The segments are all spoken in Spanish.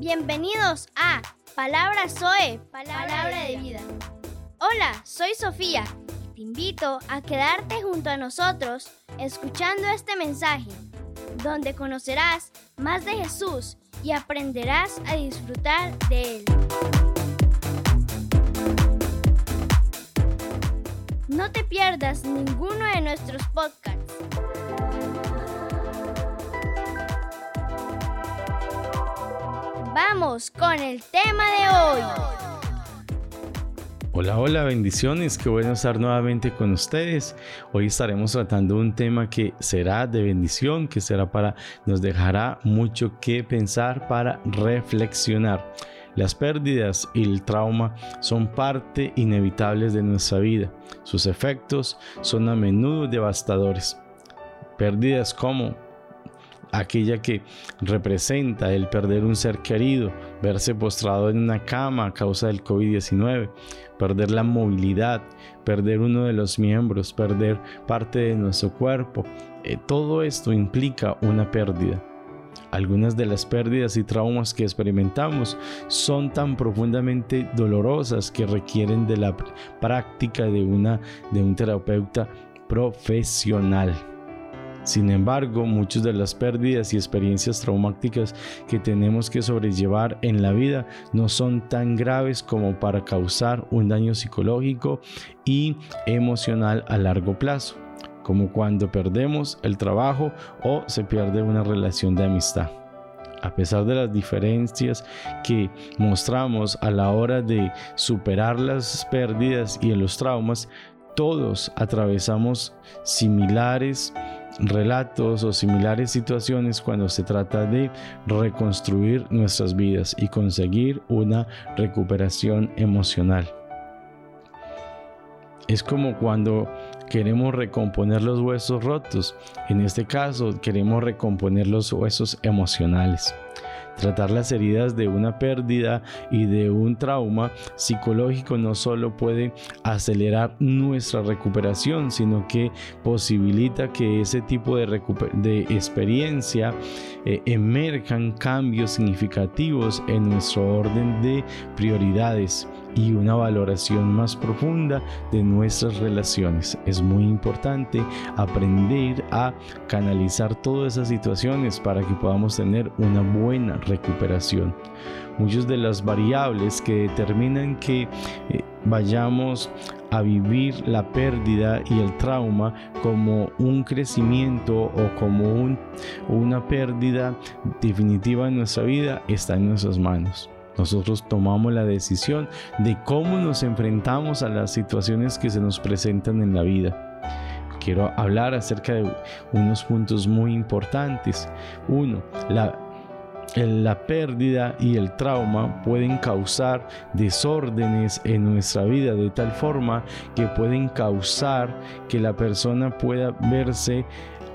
Bienvenidos a Palabra Zoe, Palabra, de vida. Hola, soy Sofía y te invito a quedarte junto a nosotros escuchando este mensaje, donde conocerás más de Jesús y aprenderás a disfrutar de Él. No te pierdas ninguno de nuestros podcasts. Vamos con el tema de hoy. Hola, hola, bendiciones, qué bueno estar nuevamente con ustedes. Hoy estaremos tratando un tema que será de bendición, que será para, nos dejará mucho que pensar para reflexionar. Las pérdidas y el trauma son parte inevitables de nuestra vida. Sus efectos son a menudo devastadores. Pérdidas como aquella que representa el perder un ser querido, verse postrado en una cama a causa del COVID-19, perder la movilidad, perder uno de los miembros, perder parte de nuestro cuerpo. Eh, todo esto implica una pérdida. Algunas de las pérdidas y traumas que experimentamos son tan profundamente dolorosas que requieren de la práctica de, una, de un terapeuta profesional. Sin embargo, muchas de las pérdidas y experiencias traumáticas que tenemos que sobrellevar en la vida no son tan graves como para causar un daño psicológico y emocional a largo plazo, como cuando perdemos el trabajo o se pierde una relación de amistad. A pesar de las diferencias que mostramos a la hora de superar las pérdidas y los traumas, todos atravesamos similares relatos o similares situaciones cuando se trata de reconstruir nuestras vidas y conseguir una recuperación emocional. Es como cuando queremos recomponer los huesos rotos. En este caso, queremos recomponer los huesos emocionales. Tratar las heridas de una pérdida y de un trauma psicológico no solo puede acelerar nuestra recuperación, sino que posibilita que ese tipo de, experiencia eh, emerjan cambios significativos en nuestro orden de prioridades y una valoración más profunda de nuestras relaciones. Es muy importante aprender a canalizar todas esas situaciones para que podamos tener una buena recuperación. Muchas de las variables que determinan que eh, vayamos a vivir la pérdida y el trauma como un crecimiento o como una pérdida definitiva en nuestra vida está en nuestras manos. Nosotros tomamos la decisión de cómo nos enfrentamos a las situaciones que se nos presentan en la vida quiero hablar acerca de unos puntos muy importantes. Uno, la, la pérdida y el trauma pueden causar desórdenes en nuestra vida de tal forma que pueden causar que la persona pueda verse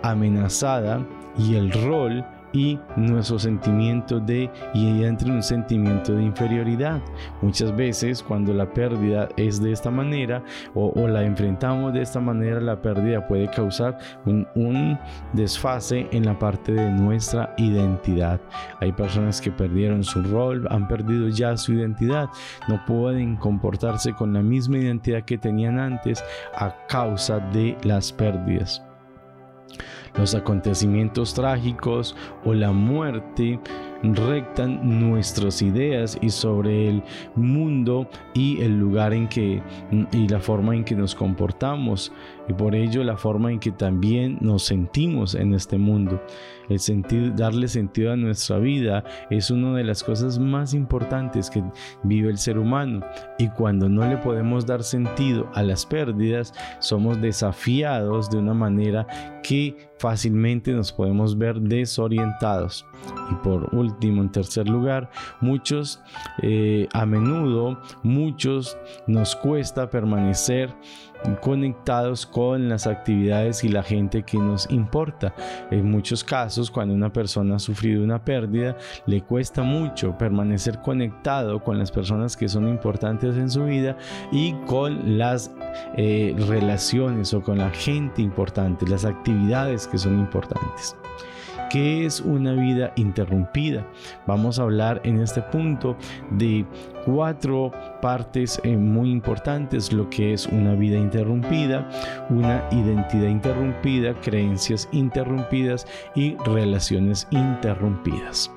amenazada y el rol y nuestro sentimiento de y ella entre un sentimiento de inferioridad. Muchas veces cuando la pérdida es de esta manera o, la enfrentamos de esta manera, la pérdida puede causar un, un desfase en la parte de nuestra identidad. Hay personas que perdieron su rol, han perdido ya su identidad, no pueden comportarse con la misma identidad que tenían antes a causa de las pérdidas los acontecimientos trágicos o la muerte rectan nuestras ideas y sobre el mundo y el lugar en que y la forma en que nos comportamos y por ello la forma en que también nos sentimos en este mundo. El sentido, darle sentido a nuestra vida es una de las cosas más importantes que vive el ser humano y cuando no le podemos dar sentido a las pérdidas somos desafiados de una manera que fácilmente nos podemos ver desorientados. Y por en tercer lugar, muchos, eh, a menudo, muchos nos cuesta permanecer conectados con las actividades y la gente que nos importa. En muchos casos, cuando una persona ha sufrido una pérdida, le cuesta mucho permanecer conectado con las personas que son importantes en su vida y con las eh, relaciones o con la gente importante, las actividades que son importantes. ¿Qué es una vida interrumpida? Vamos a hablar en este punto de cuatro partes eh, muy importantes, lo que es una vida interrumpida, una identidad interrumpida, creencias interrumpidas y relaciones interrumpidas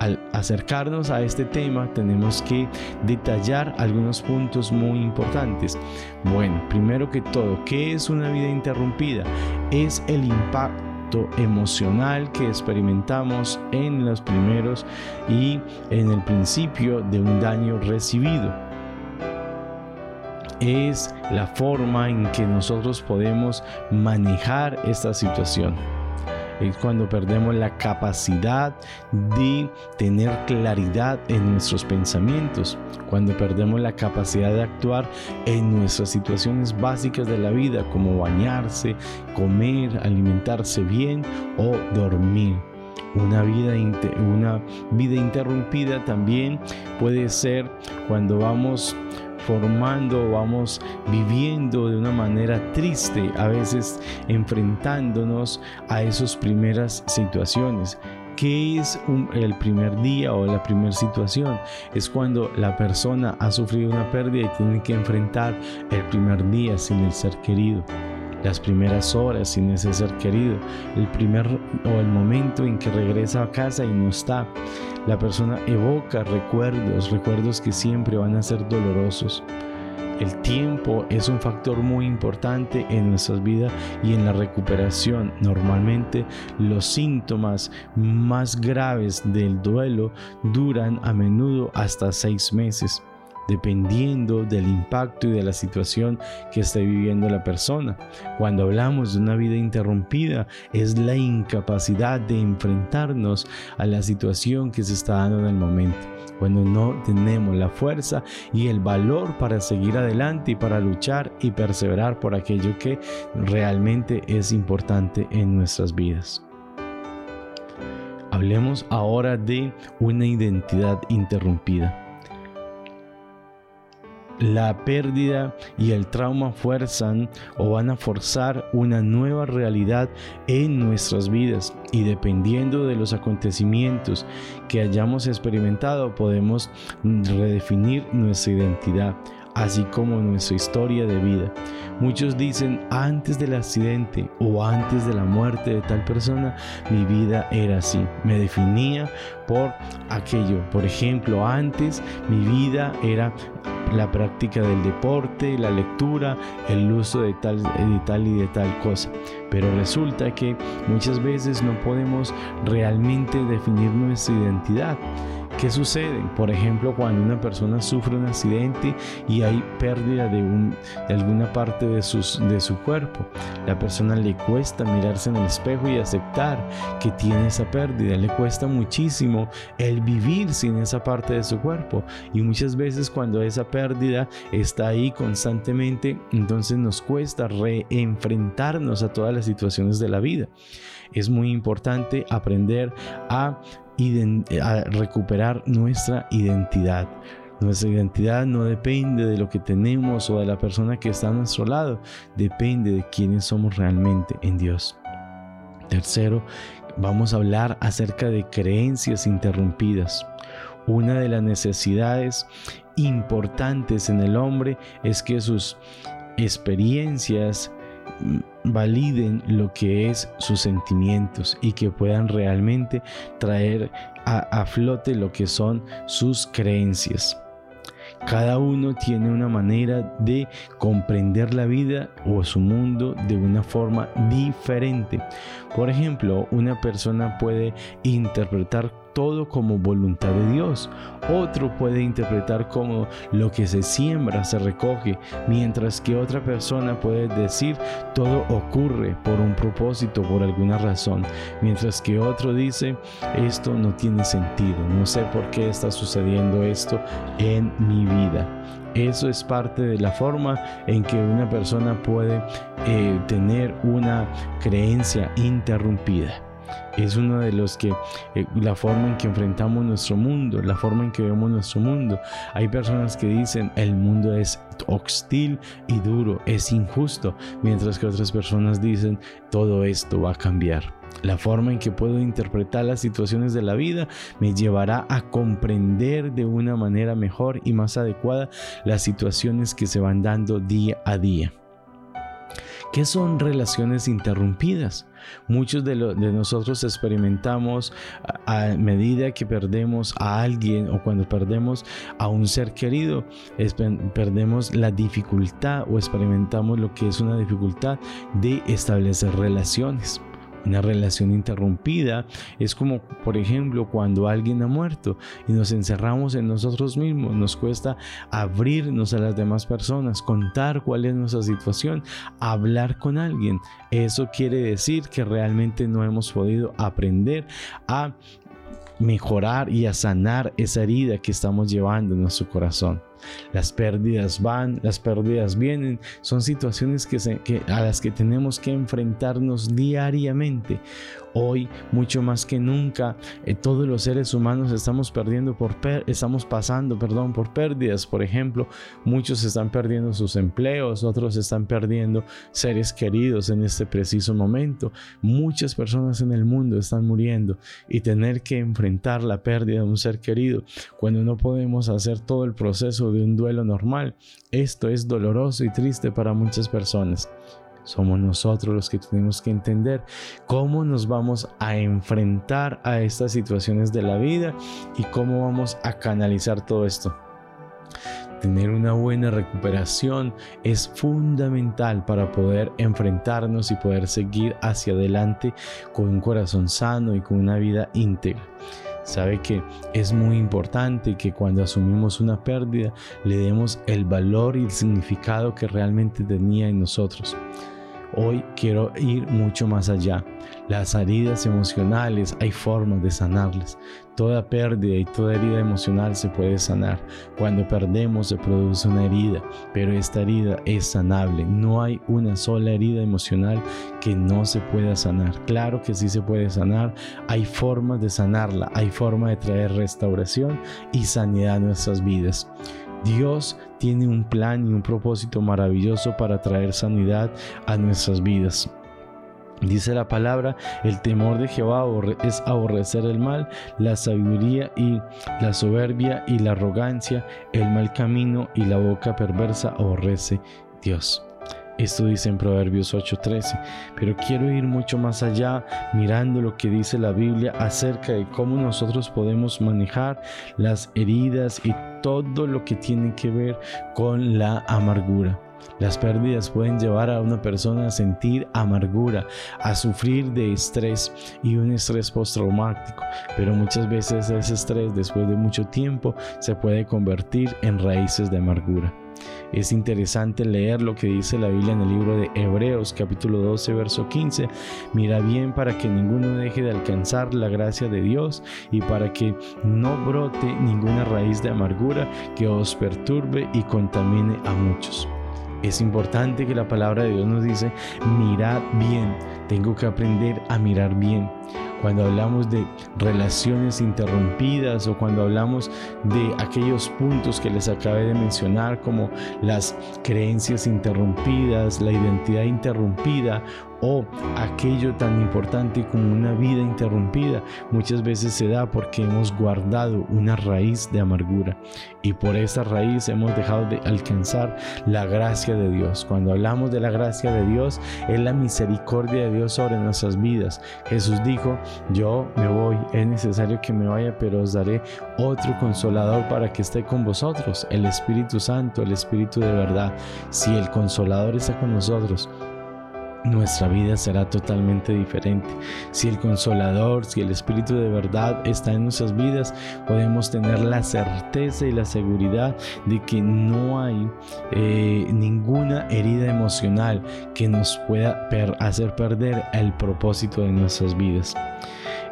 al acercarnos a este tema tenemos que detallar algunos puntos muy importantes. Bueno, primero que todo, ¿qué es una vida interrumpida? Es el impacto emocional que experimentamos en los primeros y en el principio de un daño recibido. Es la forma en que nosotros podemos manejar esta situación es cuando perdemos la capacidad de tener claridad en nuestros pensamientos, cuando perdemos la capacidad de actuar en nuestras situaciones básicas de la vida, como bañarse, comer, alimentarse bien o dormir. Una vida, una vida interrumpida también puede ser cuando vamos formando, vamos viviendo de una manera triste, a veces enfrentándonos a esas primeras situaciones. ¿Qué es el primer día o la primera situación? Es cuando la persona ha sufrido una pérdida y tiene que enfrentar el primer día sin el ser querido las primeras horas sin ese ser querido, el primer o el momento en que regresa a casa y no está. La persona evoca recuerdos, recuerdos que siempre van a ser dolorosos. El tiempo es un factor muy importante en nuestras vidas y en la recuperación. Normalmente los síntomas más graves del duelo duran a menudo hasta seis meses dependiendo del impacto y de la situación que esté viviendo la persona. Cuando hablamos de una vida interrumpida, es la incapacidad de enfrentarnos a la situación que se está dando en el momento. Cuando no tenemos la fuerza y el valor para seguir adelante y para luchar y perseverar por aquello que realmente es importante en nuestras vidas. Hablemos ahora de una identidad interrumpida. La pérdida y el trauma fuerzan o van a forzar una nueva realidad en nuestras vidas y dependiendo de los acontecimientos que hayamos experimentado podemos redefinir nuestra identidad así como nuestra historia de vida. Muchos dicen antes del accidente o antes de la muerte de tal persona, mi vida era así. Me definía por aquello. Por ejemplo, antes mi vida era la práctica del deporte, la lectura, el uso de tal, de tal y de tal cosa. Pero resulta que muchas veces no podemos realmente definir nuestra identidad. ¿Qué sucede? Por ejemplo, cuando una persona sufre un accidente y hay pérdida de, un, alguna parte de su cuerpo, la persona le cuesta mirarse en el espejo y aceptar que tiene esa pérdida, le cuesta muchísimo el vivir sin esa parte de su cuerpo y muchas veces cuando esa pérdida está ahí constantemente, entonces nos cuesta reenfrentarnos a todas las situaciones de la vida. Es muy importante aprender a a recuperar nuestra identidad. Nuestra identidad no depende de lo que tenemos o de la persona que está a nuestro lado, depende de quiénes somos realmente en Dios. Tercero, vamos a hablar acerca de creencias interrumpidas. Una de las necesidades importantes en el hombre es que sus experiencias validen lo que es sus sentimientos y que puedan realmente traer a, flote lo que son sus creencias. Cada uno tiene una manera de comprender la vida o su mundo de una forma diferente. Por ejemplo, una persona puede interpretar todo como voluntad de Dios. Otro puede interpretar como lo que se siembra se recoge, mientras que otra persona puede decir todo ocurre por un propósito, por alguna razón, mientras que otro dice esto no tiene sentido, no sé por qué está sucediendo esto en mi vida. Eso es parte de la forma en que una persona puede eh, tener una creencia interrumpida. Es uno de los que, eh, la forma en que enfrentamos nuestro mundo, la forma en que vemos nuestro mundo. Hay personas que dicen el mundo es hostil y duro, es injusto, mientras que otras personas dicen todo esto va a cambiar. La forma en que puedo interpretar las situaciones de la vida me llevará a comprender de una manera mejor y más adecuada las situaciones que se van dando día a día. ¿Qué son relaciones interrumpidas? Muchos de, nosotros experimentamos a, medida que perdemos a alguien o cuando perdemos a un ser querido, perdemos la dificultad o experimentamos lo que es una dificultad de establecer relaciones. Una relación interrumpida es como, por ejemplo, cuando alguien ha muerto y nos encerramos en nosotros mismos. Nos cuesta abrirnos a las demás personas, contar cuál es nuestra situación, hablar con alguien. Eso quiere decir que realmente no hemos podido aprender a mejorar y a sanar esa herida que estamos llevando en nuestro corazón. Las pérdidas van, las pérdidas vienen. Son situaciones que, a las que tenemos que enfrentarnos diariamente. Hoy, mucho más que nunca, eh, todos los seres humanos estamos perdiendo por estamos pasando, perdón, por pérdidas. Por ejemplo, muchos están perdiendo sus empleos, otros están perdiendo seres queridos en este preciso momento. Muchas personas en el mundo están muriendo y tener que enfrentar la pérdida de un ser querido cuando no podemos hacer todo el proceso de un duelo normal. Esto es doloroso y triste para muchas personas. Somos nosotros los que tenemos que entender cómo nos vamos a enfrentar a estas situaciones de la vida y cómo vamos a canalizar todo esto. Tener una buena recuperación es fundamental para poder enfrentarnos y poder seguir hacia adelante con un corazón sano y con una vida íntegra. Sabe que es muy importante que cuando asumimos una pérdida le demos el valor y el significado que realmente tenía en nosotros. Hoy quiero ir mucho más allá. Las heridas emocionales hay formas de sanarlas. Toda pérdida y toda herida emocional se puede sanar. Cuando perdemos se produce una herida, pero esta herida es sanable. No hay una sola herida emocional que no se pueda sanar. Claro que sí se puede sanar. Hay formas de sanarla. Hay forma de traer restauración y sanidad a nuestras vidas. Dios tiene un plan y un propósito maravilloso para traer sanidad a nuestras vidas. Dice la palabra, el temor de Jehová es aborrecer el mal, la sabiduría y la soberbia y la arrogancia, el mal camino y la boca perversa aborrece Dios. Esto dice en Proverbios 8:13, pero quiero ir mucho más allá mirando lo que dice la Biblia acerca de cómo nosotros podemos manejar las heridas y todo lo que tiene que ver con la amargura. Las pérdidas pueden llevar a una persona a sentir amargura, a sufrir de estrés y un estrés postraumático, pero muchas veces ese estrés después de mucho tiempo se puede convertir en raíces de amargura. Es interesante leer lo que dice la Biblia en el libro de Hebreos capítulo 12 verso 15. Mira bien para que ninguno deje de alcanzar la gracia de Dios y para que no brote ninguna raíz de amargura que os perturbe y contamine a muchos. Es importante que la palabra de Dios nos dice, mirad bien, tengo que aprender a mirar bien cuando hablamos de relaciones interrumpidas o cuando hablamos de aquellos puntos que les acabé de mencionar como las creencias interrumpidas, la identidad interrumpida o aquello tan importante como una vida interrumpida muchas veces se da porque hemos guardado una raíz de amargura y por esa raíz hemos dejado de alcanzar la gracia de Dios. Cuando hablamos de la gracia de Dios es la misericordia de Dios sobre nuestras vidas. Jesús dijo, yo me voy, es necesario que me vaya, pero os daré otro consolador para que esté con vosotros, el Espíritu Santo, el Espíritu de verdad. Si el consolador está con nosotros, nuestra vida será totalmente diferente. Si el consolador, si el Espíritu de verdad está en nuestras vidas, podemos tener la certeza y la seguridad de que no hay eh, ninguna herida emocional que nos pueda hacer perder el propósito de nuestras vidas.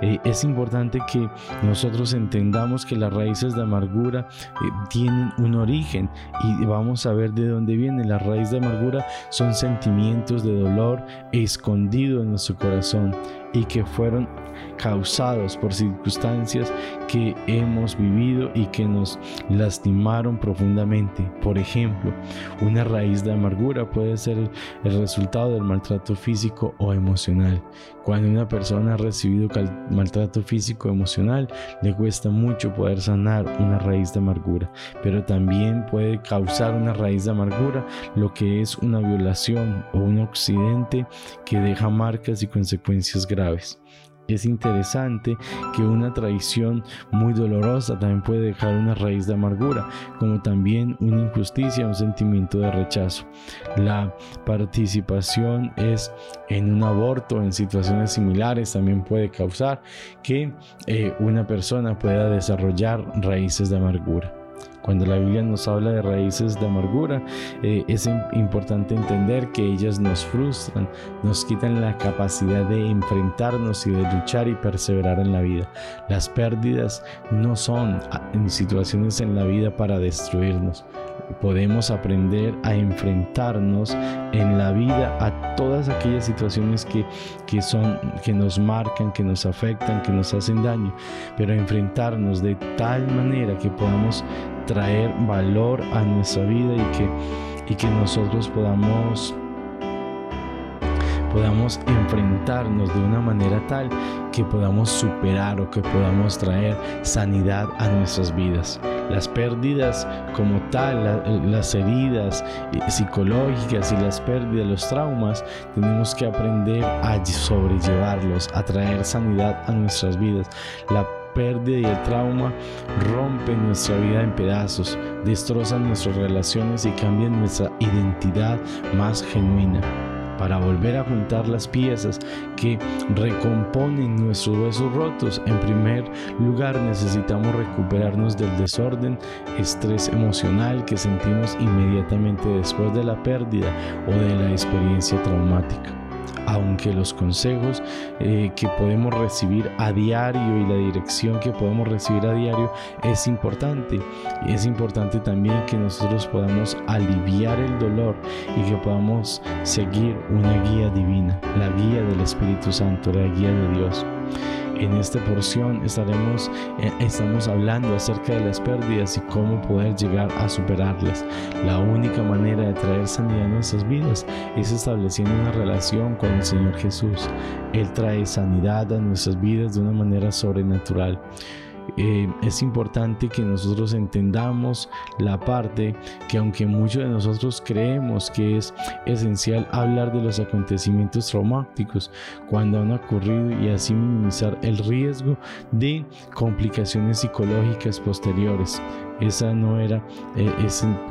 Eh, es importante que nosotros entendamos que las raíces de amargura eh, tienen un origen y vamos a ver de dónde viene. La raíz de amargura son sentimientos de dolor escondido en nuestro corazón y que fueron causados por circunstancias que hemos vivido y que nos lastimaron profundamente. Por ejemplo, una raíz de amargura puede ser el resultado del maltrato físico o emocional. Cuando una persona ha recibido maltrato físico o emocional, le cuesta mucho poder sanar una raíz de amargura, pero también puede causar una raíz de amargura lo que es una violación o un accidente que deja marcas y consecuencias graves. Es interesante que una traición muy dolorosa también puede dejar una raíz de amargura, como también una injusticia, un sentimiento de rechazo. La participación es en un aborto, en situaciones similares, también puede causar que eh, una persona pueda desarrollar raíces de amargura. Cuando la Biblia nos habla de raíces de amargura, eh, es importante entender que ellas nos frustran, nos quitan la capacidad de enfrentarnos y de luchar y perseverar en la vida. Las pérdidas no son ah, en situaciones en la vida para destruirnos. Podemos aprender a enfrentarnos en la vida a todas aquellas situaciones que, que, son, que nos marcan, que nos afectan, que nos hacen daño, pero enfrentarnos de tal manera que podamos traer valor a nuestra vida y que, y que nosotros podamos podamos enfrentarnos de una manera tal que podamos superar o que podamos traer sanidad a nuestras vidas. Las pérdidas como tal, las heridas psicológicas y las pérdidas, los traumas, tenemos que aprender a sobrellevarlos, a traer sanidad a nuestras vidas. La pérdida y el trauma rompen nuestra vida en pedazos, destrozan nuestras relaciones y cambian nuestra identidad más genuina para volver a juntar las piezas que recomponen nuestros huesos rotos. En primer lugar, necesitamos recuperarnos del desorden, estrés emocional que sentimos inmediatamente después de la pérdida o de la experiencia traumática aunque los consejos eh, que podemos recibir a diario y la dirección que podemos recibir a diario es importante. Es importante también que nosotros podamos aliviar el dolor y que podamos seguir una guía divina, la guía del Espíritu Santo, la guía de Dios. En esta porción estaremos eh, estamos hablando acerca de las pérdidas y cómo poder llegar a superarlas. La única manera de traer sanidad a nuestras vidas es estableciendo una relación con el Señor Jesús. Él trae sanidad a nuestras vidas de una manera sobrenatural. Eh, es importante que nosotros entendamos la parte que aunque muchos de nosotros creemos que es esencial hablar de los acontecimientos traumáticos cuando han ocurrido y así minimizar el riesgo de complicaciones psicológicas posteriores esa no era, eh,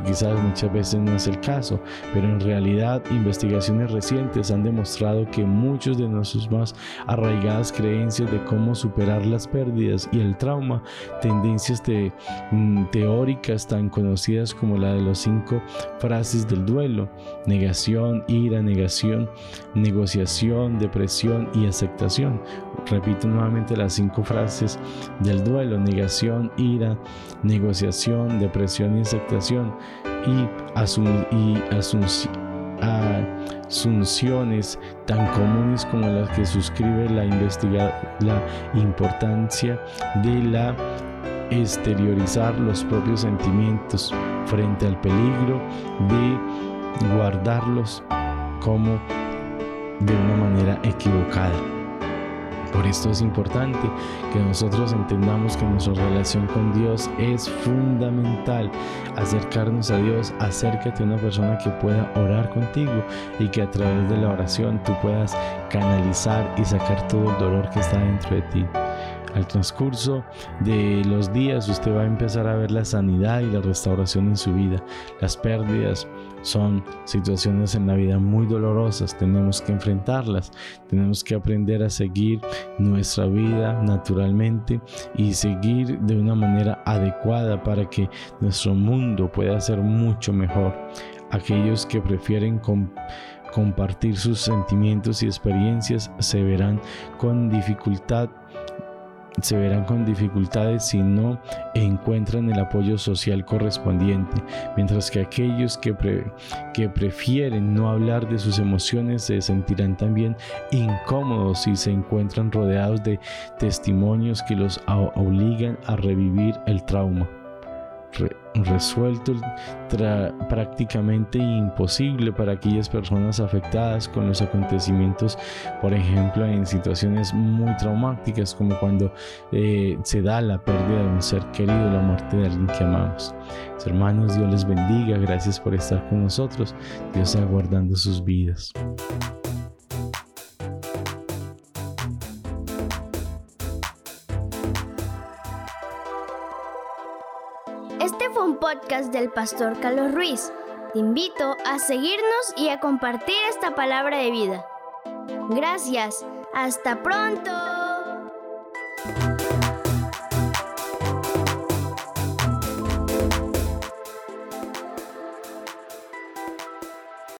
quizás muchas veces no es el caso, pero en realidad investigaciones recientes han demostrado que muchos de nuestros más arraigadas creencias de cómo superar las pérdidas y el trauma, tendencias mm, teóricas tan conocidas como la de los cinco frases del duelo, negación, ira, negación, negociación, depresión y aceptación. Repito nuevamente las cinco frases del duelo, negación, ira, negociación, depresión y aceptación y, asunciones tan comunes como las que suscribe la, la importancia de la exteriorizar los propios sentimientos frente al peligro de guardarlos como de una manera equivocada. Por esto es importante que nosotros entendamos que nuestra relación con Dios es fundamental. Acercarnos a Dios, acércate a una persona que pueda orar contigo y que a través de la oración tú puedas canalizar y sacar todo el dolor que está dentro de ti. Al transcurso de los días usted va a empezar a ver la sanidad y la restauración en su vida. Las pérdidas son situaciones en la vida muy dolorosas, tenemos que enfrentarlas, tenemos que aprender a seguir nuestra vida naturalmente y seguir de una manera adecuada para que nuestro mundo pueda ser mucho mejor. Aquellos que prefieren compartir sus sentimientos y experiencias se verán con dificultad se verán con dificultades si no encuentran el apoyo social correspondiente, mientras que aquellos que, prefieren no hablar de sus emociones se sentirán también incómodos si se encuentran rodeados de testimonios que los obligan a revivir el trauma resuelto prácticamente imposible para aquellas personas afectadas con los acontecimientos, por ejemplo, en situaciones muy traumáticas como cuando eh, se da la pérdida de un ser querido, la muerte de alguien que amamos. hermanos, Dios les bendiga, gracias por estar con nosotros, Dios aguardando sus vidas. Del pastor Carlos Ruiz. Te invito a seguirnos y a compartir esta palabra de vida. Gracias. Hasta pronto.